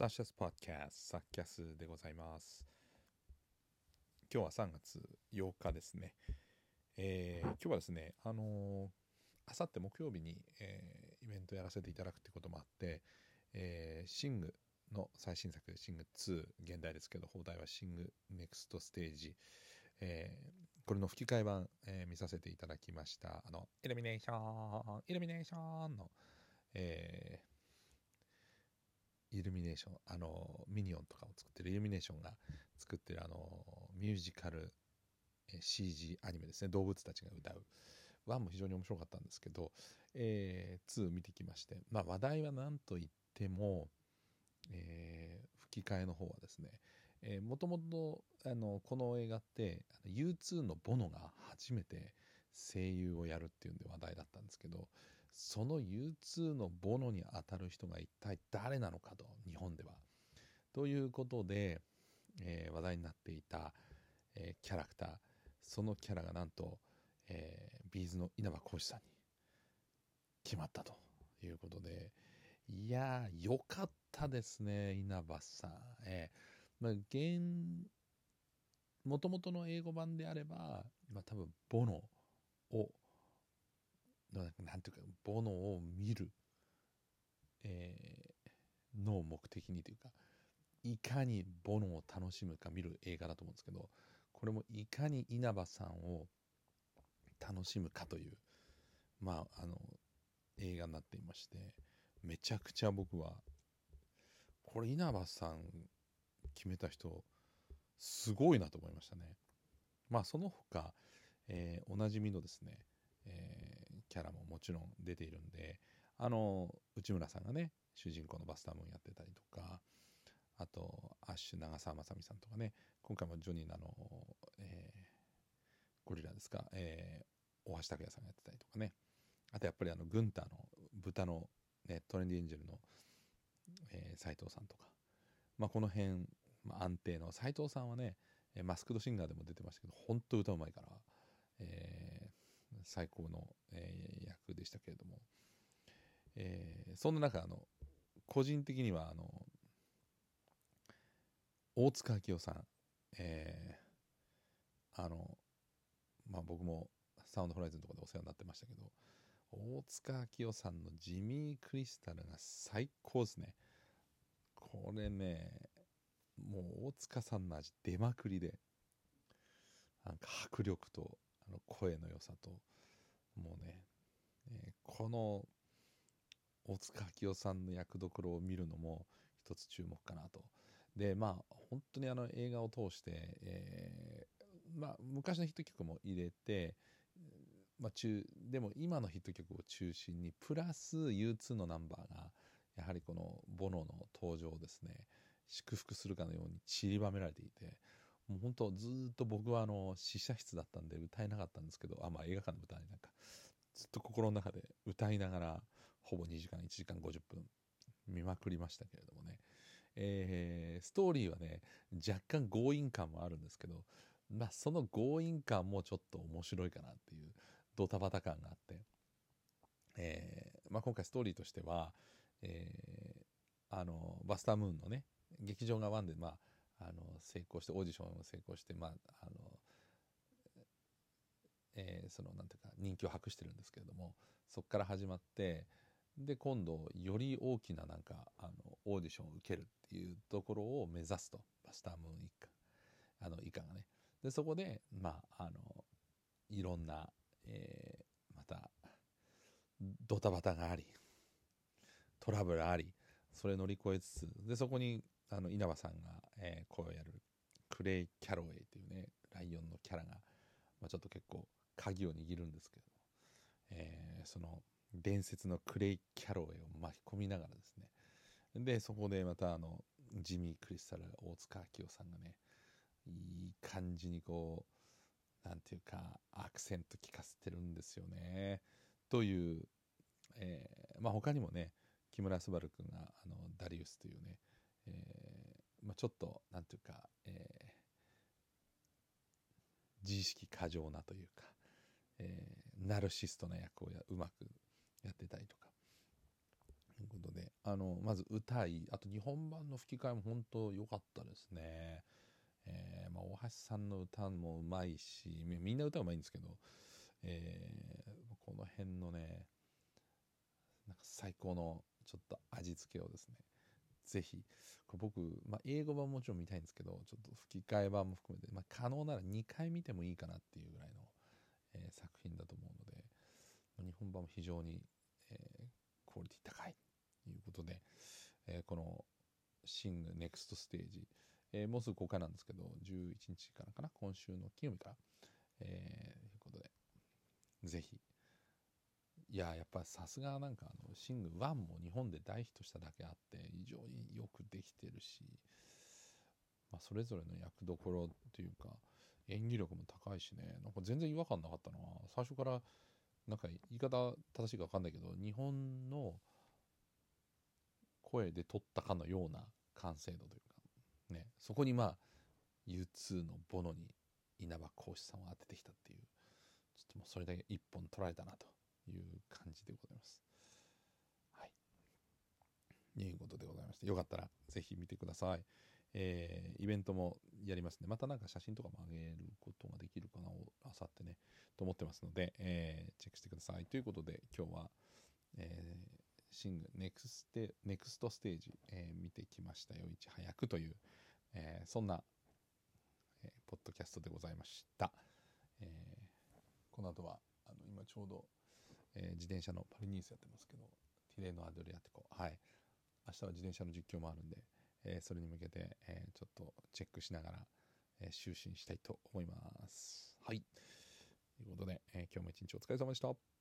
サッシャスポッキャスサッキャスでございます。今日は3月8日ですね、えー、今日はですねあのあさって木曜日に、えー、イベントやらせていただくってこともあって、えー、シングの最新作シング2現代ですけど放題はシングネクストステージ、えー、これの吹き替え版、えー、見させていただきました。あのイルミネーションイルミネーションの、えー、イルミネーションあのミニオンとかを作ってるイルミネーションが作ってるあのミュージカル CG アニメですね。動物たちが歌う。1も非常に面白かったんですけど、えー、2見てきまして、まあ、話題は何と言っても、えー、吹き替えの方はですねもともとこの映画って U2 のボノが初めて声優をやるっていうんで話題だったんですけどその U2 のボノにあたる人が一体誰なのかと日本では。ということで、えー、話題になっていた、えー、キャラクターそのキャラがなんと、えー、ビーズの稲葉浩志さんに決まったということでいやーよかったですね稲葉さん。えーまあ、現もともとの英語版であれば、まあ、多分ボノをなんていうかボノを見る、えー、のを目的にというかいかにボノを楽しむか見る映画だと思うんですけどこれもいかに稲葉さんを楽しむかというまああの映画になっていましてめちゃくちゃ僕はこれ稲葉さん決めた人すごいなと思いましたね。まあその他、えー、おなじみのですねえー、キャラももちろん出ているんであの内村さんがね主人公のバスタームーンやってたりとかあとアッシュ長澤まさみさんとかね今回もジョニーのあの、えー、ゴリラですか、えー、大橋拓也さんがやってたりとかね。あとやっぱりあのグンターの豚の、ね、トレンディエンジェルのえー、藤さんとか、まあ、この辺、まあ、安定の斎藤さんはねマスクドシンガーでも出てましたけど本当歌うまいから、えー、最高の、えー、役でしたけれども、えー、そんな中あの個人的にはあの大塚明夫さん、えー、あのまあ僕もサウンドホライズンとかでお世話になってましたけど大塚明夫さんのジミー・クリスタルが最高ですね。これねもう大塚さんの味出まくりでなんか迫力とあの声の良さともうね、えー、この大塚明夫さんの役どころを見るのも一つ注目かなと。でまあ本当にあの映画を通して、えー、まあ、昔のヒット曲も入れて、まあ、中でも今のヒット曲を中心にプラス U2 のナンバーがやはりこのボノの登場をですね祝福するかのように散りばめられていてもう本当ずっと僕はあの試写室だったんで歌えなかったんですけどあまあ映画館の歌になんかずっと心の中で歌いながらほぼ2時間1時間50分見まくりましたけれどもね、えー、ストーリーはね若干強引感もあるんですけど、まあ、その強引感もちょっと面白いかなっていうドタバタ感があって、えーまあ、今回ストーリーとしては、えー、あのバスタームーンのね劇場がワンでまああの成功してオーディションを成功してまああのえー、そのなんていうか人気を博してるんですけれどもそこから始まってで今度より大きななんかあのオーディションを受けるっていうところを目指すと。バスタームーン一家。あの以下がね。でそこでまああのいろんな、えー、またドタバタがありトラブルありそれ乗り越えつつでそこにあの稲葉さんが、えー、声をやるクレイ・キャロウェイというねライオンのキャラが、まあ、ちょっと結構鍵を握るんですけども、えー、その伝説のクレイ・キャロウェイを巻き込みながらですね。でそこでまたあのジミー・クリスタル大塚明夫さんがねいい感じにこうなんていうかアクセント効かせてるんですよね。という、えー、まあ他にもね木村昴君があのダリウスというね、ちょっとなんていうか、えー、自意識過剰なというか、えー、ナルシストな役をやうまくやってたりとか、ということで、あの、まず歌い、あと日本版の吹き替えも本当良かったですね。えー、まあ、大橋さんの歌もうまいし、みんな歌うまいんですけど、えー、この辺のね、なんか最高のちょっと味付けをですね、ぜひ、僕、まあ、英語版もちろん見たいんですけど、ちょっと吹き替え版も含めて、まあ、可能なら2回見てもいいかなっていうぐらいの、えー、作品だと思うので、日本版も非常に、えー、クオリティ高いということで、えー、このシングネクストステージ、えー、もうすぐ公開なんですけど、11日からかな、今週の金曜日から、えー、ということで、ぜひ、いや、やっぱさすがなんかあの、シング1も日本で大ヒットしただけあって、非常によくできてるし、まあ、それぞれの役どころというか、演技力も高いしね、なんか全然違和感なかったな。最初からなんか言い方正しいか分かんないけど日本の声で撮ったかのような完成度というかねそこにまあ U2 のボノに稲葉浩志さんを当ててきたっていうちょっともうそれだけ一本取られたなという感じでございます。はい。いうことでございまして、よかったらぜひ見てください。えー、イベントもやりますね。またなんか写真とかも上げることができるかな、あさってね、と思ってますので、えー、チェックしてください。ということで、今日は、えー、シングネクステネクストステージ、えー、見てきましたよ、いち早くという、えー、そんな、えー、ポッドキャストでございました。えー、この後は、あの今ちょうど、えー、自転車のパリニースやってますけど、ティレのアドリアテコ、はい。明日は自転車の実況もあるんで、えー、それに向けて、えー、ちょっとチェックしながら、えー、就寝したいと思います。はい。ということで、え今日も一日お疲れ様でした。